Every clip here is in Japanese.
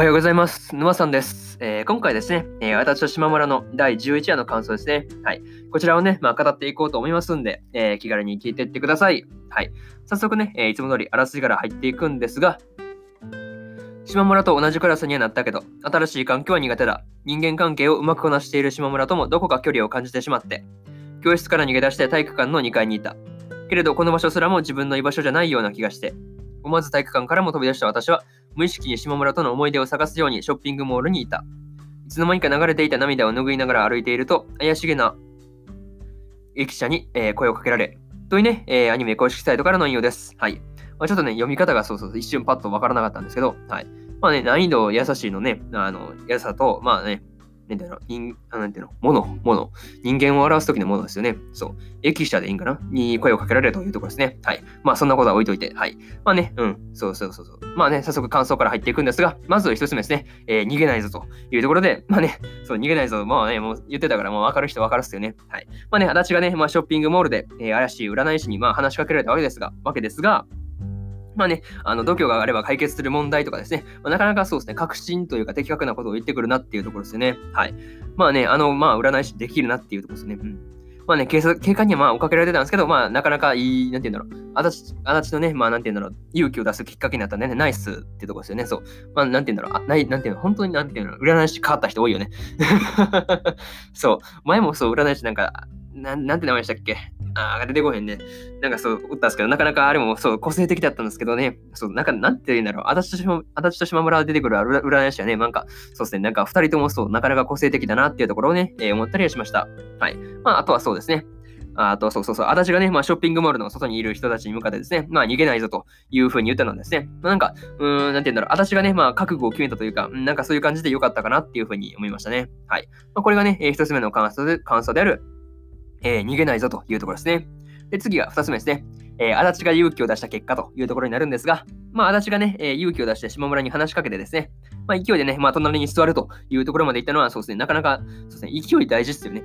おはようございます。沼さんです。えー、今回ですね、えー、私と島村の第11話の感想ですね。はい。こちらをね、まあ、語っていこうと思いますんで、えー、気軽に聞いていってください。はい。早速ね、えいつも通りあらすじから入っていくんですが、島村と同じクラスにはなったけど、新しい環境は苦手だ。人間関係をうまくこなしている島村ともどこか距離を感じてしまって、教室から逃げ出して体育館の2階にいた。けれど、この場所すらも自分の居場所じゃないような気がして、思わず体育館からも飛び出した私は、無意識に島村との思い出を探すようにショッピングモールにいた。いつの間にか流れていた涙を拭いながら歩いていると、怪しげな駅舎に、えー、声をかけられ、というね、えー、アニメ公式サイトからの引用です。はい。まあ、ちょっとね、読み方がそうそう一瞬パッとわからなかったんですけど、はい。まあね、難易度優しいのね、あの、優さと、まあね、なんていうの、人なんていうの、もの、もの。人間を表すときのものですよね。そう。駅舎でいいんかな？に声をかけられるというところですね。はい。まあ、そんなことは置いといて。はい。まあね、うん。そうそうそうそう。まあね、早速感想から入っていくんですが、まず一つ目ですね。えー、逃げないぞというところで、まあね、そう、逃げないぞ。まあね、もう言ってたから、もう分かる人分かるっすよね。はい。まあね、足立がね、まあ、ショッピングモールで、えー、怪しい占い師に、まあ、話しかけられたわけですが、わけですが、まあね、あの度胸があれば解決する問題とかですね、まあ、なかなかそうですね、確信というか的確なことを言ってくるなっていうところですよね。はい。まあね、あの、まあ、占い師できるなっていうところですね。うん。まあね、警警官にはまあ追っかけられてたんですけど、まあ、なかなかいい、なんて言うんだろう、足立足立のね、まあ、なんて言うんだろう、勇気を出すきっかけになったね、ナイスってとこですよね。そう。まあ、なんて言うんだろう、あないなんていうの、本当になんて言うの、占い師変わった人多いよね。そう。前もそう、占い師なんか、なん、なんて名前でしたっけ？ああ、出てこへんね。なんかそう、打ったんですけど、なかなかあれもそう、個性的だったんですけどね。そう、なんか、なんて言うんだろう。足立と島足立と島村出てくる占い師はね、なんか、そうですね、なんか二人ともそう、なかなか個性的だなっていうところをね、えー、思ったりはしました。はい。まあ、あとはそうですね。あと、そうそうそう、足立がね、まあ、ショッピングモールの外にいる人たちに向かってですね、まあ、逃げないぞというふうに言ったのはですね、まあ、なんか、うーん、なんて言うんだろう、足立がね、まあ、覚悟を決めたというか、なんかそういう感じで良かったかなっていうふうに思いましたね。はい。まあ、これがね、えー、一つ目の感想で感想である、えー、逃げないぞというところですね。で、次が2つ目ですね。えー、足立が勇気を出した結果というところになるんですが、まあ、足立がね、えー、勇気を出して島村に話しかけてですね、まあ、勢いでね、まあ、隣に座るというところまで行ったのは、そうですね、なかなか、そうですね、勢い大事ですよね。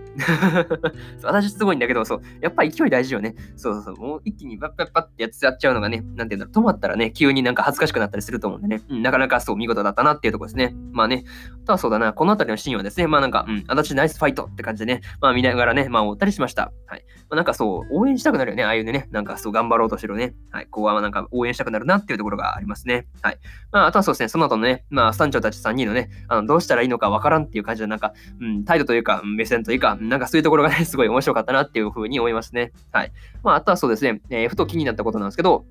私すごいんだけど、そう、やっぱ勢い大事よね。そうそうそう、もう一気にバッバッバッってやっちゃうのがね、なんていうんだろう、止まったらね、急になんか恥ずかしくなったりすると思うんでね、うん、なかなかそう見事だったなっていうところですね。まあね、あとはそうだな、この辺りのシーンはですね、まあなんか、うん、足立ナイスファイトって感じでね、まあ見ながらね、まあ思ったりしました。はい。まあ、なんかそう、応援したくなるよね、ああいうね、なんかそう頑張ろうとしてるね。はい、ここはなんか応援したくなるなっていうところがありますね。はい。まあ、あとはそうですね、その後のね、まあ、スタンチョたち3人のね、あのどうしたらいいのかわからんっていう感じで、なんか、うん、態度というか、目線というか、なんかそういうところがね、すごい面白かったなっていうふうに思いますね。はい。まあ、あとはそうですね、えー、ふと気になったことなんですけど、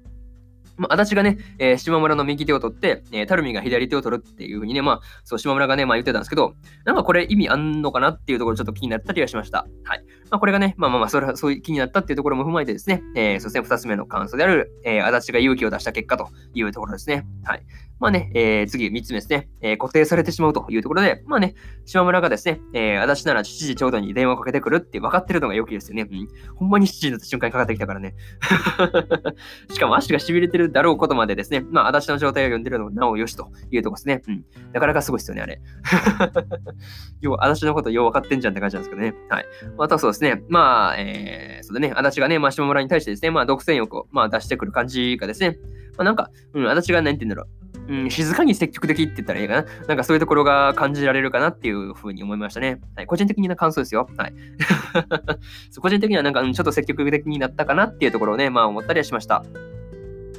まあ、足立がね、えー、島村の右手を取って、えー、タルミが左手を取るっていう風にね、まあ、そう、島村がね、まあ言ってたんですけど、なんかこれ意味あんのかなっていうところちょっと気になったりはしました。はい。まあ、これがね、まあまあまあ、それはそういう気になったっていうところも踏まえてですね、えー、そして二つ目の感想である、えー、足立が勇気を出した結果というところですね。はい。まあね、えー、次、3つ目ですね、えー、固定されてしまうというところで、まあね、島村がですね、えー、足立なら7時ちょうどに電話をかけてくるって分かってるのが良きですよね。うん。ほんまに7時になった瞬間にかかってきたからね。しかも足が痺れてるだろうことまでですね、まあ、足立の状態を読んでるのもなおよしというところですね。うん。なかなかすごいですよね、あれ。要は、足立のことよう分かってんじゃんって感じなんですけどね。はい。またそうですね、ねまあ、えー、そうだね、足立がね、まあ、島村に対してですね、まあ、独占欲を、まあ、出してくる感じがですね、まあ、なんか、うん、足立が何て言うんだろう。うん、静かに積極的って言ったらいいかな。なんかそういうところが感じられるかなっていうふうに思いましたね。はい、個人的な感想ですよ。はい。個人的にはなんか、うんちょっと積極的になったかなっていうところをね、まあ思ったりはしました。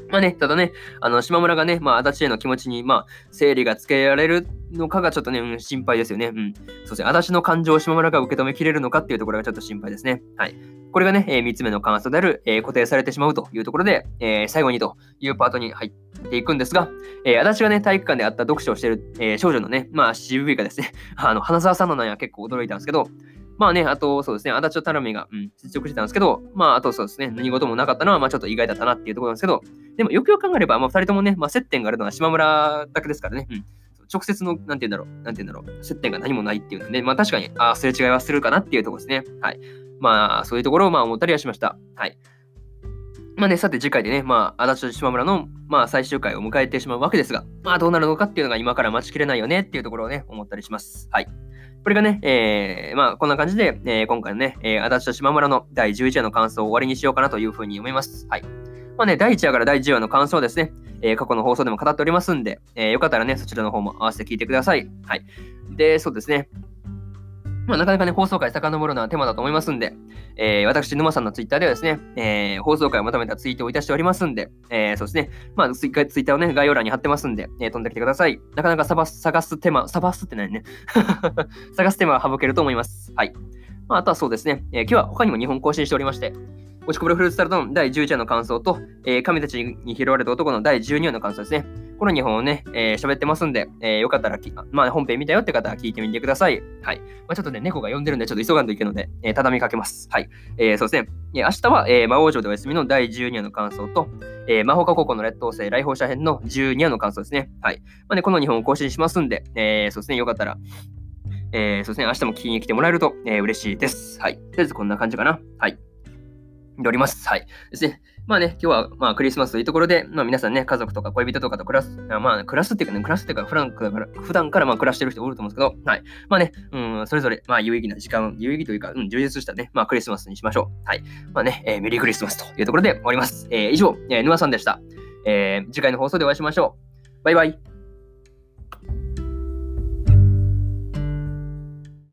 まあね、ただね、あの、島村がね、まあ、足立への気持ちに、まあ、整理がつけられるのかがちょっとね、うん、心配ですよね。うん。そうですね、足立の感情を島村が受け止めきれるのかっていうところがちょっと心配ですね。はい。これがね、えー、3つ目の感想である、えー、固定されてしまうというところで、えー、最後にというパートに入っていくんですが、えー、足立がね、体育館であった読書をしている、えー、少女のね、まあ、CV がですね、あの、花沢さんの名には結構驚いたんですけど、まあね、あと、そうですね、足立とタラミが、うん、接触してたんですけど、まあ、あとそうですね、何事もなかったのは、まあ、ちょっと意外だったなっていうところなんですけど、でも、よくよく考えれば、まあ、二人ともね、まあ、接点があるのは島村だけですからね、うん。直接の、なんて言うんだろう、なんて言うんだろう、接点が何もないっていうので、ね、まあ、確かに、ああ、すれ違いはするかなっていうところですね。はい。まあ、そういうところを、まあ、思ったりはしました。はい。まあね、さて次回でね、まあ、足立と島村の、まあ、最終回を迎えてしまうわけですが、まあ、どうなるのかっていうのが今から待ちきれないよねっていうところをね、思ったりします。はい。これがね、えー、まあ、こんな感じで、えー、今回のね、えー、足立と島村の第11話の感想を終わりにしようかなというふうに思います。はい。まあね、第1話から第10話の感想ですね、えー、過去の放送でも語っておりますんで、えー、よかったらね、そちらの方も合わせて聞いてください。はい。で、そうですね。まあ、なかなかね、放送回遡るのは手間だと思いますんで、えー、私、沼さんのツイッターではですね、えー、放送回をまとめたツイートをいたしておりますんで、えー、そうですね、まあツイ、ツイッターをね、概要欄に貼ってますんで、えー、飛んできてください。なかなか探す探す手間、探すって何ね。探す手間は省けると思います。はい。まあ、あとはそうですね、えー、今日は他にも2本更新しておりまして、押しこぼれフルーツタルトの第11話の感想と、えー、神たちに拾われた男の第12話の感想ですね。この2本をね、えー、喋ってますんで、えー、よかったらまあ、本編見たよって方は聞いてみてください。はい。まあ、ちょっとね、猫が呼んでるんで、ちょっと急がんといけるので、えー、畳みかけます。はい。えー、そうですね。え明日は、え、魔王城でお休みの第12話の感想と、え、魔法科高校の劣等生来訪者編の12話の感想ですね。はい。まあね、この2本を更新しますんで、え、そうですね、よかったら、え、そうですね、明日も聞きに来てもらえると、え、嬉しいです。はい。とりあえずこんな感じかな。はい。でおります。はい。ですね。まあね、今日はまあクリスマスというところで、まあ皆さんね、家族とか恋人とかと暮らす、まあ暮らすっていうかね、暮らすっていうか、普段から、普段からまあ暮らしてる人おると思うんですけど、はい。まあね、うん、それぞれ、まあ有意義な時間、有意義というか、うん、充実したね、まあクリスマスにしましょう。はい。まあね、えー、メリークリスマスというところで終わります。えー、以上、えー、沼さんでした。えー、次回の放送でお会いしましょう。バイバイ。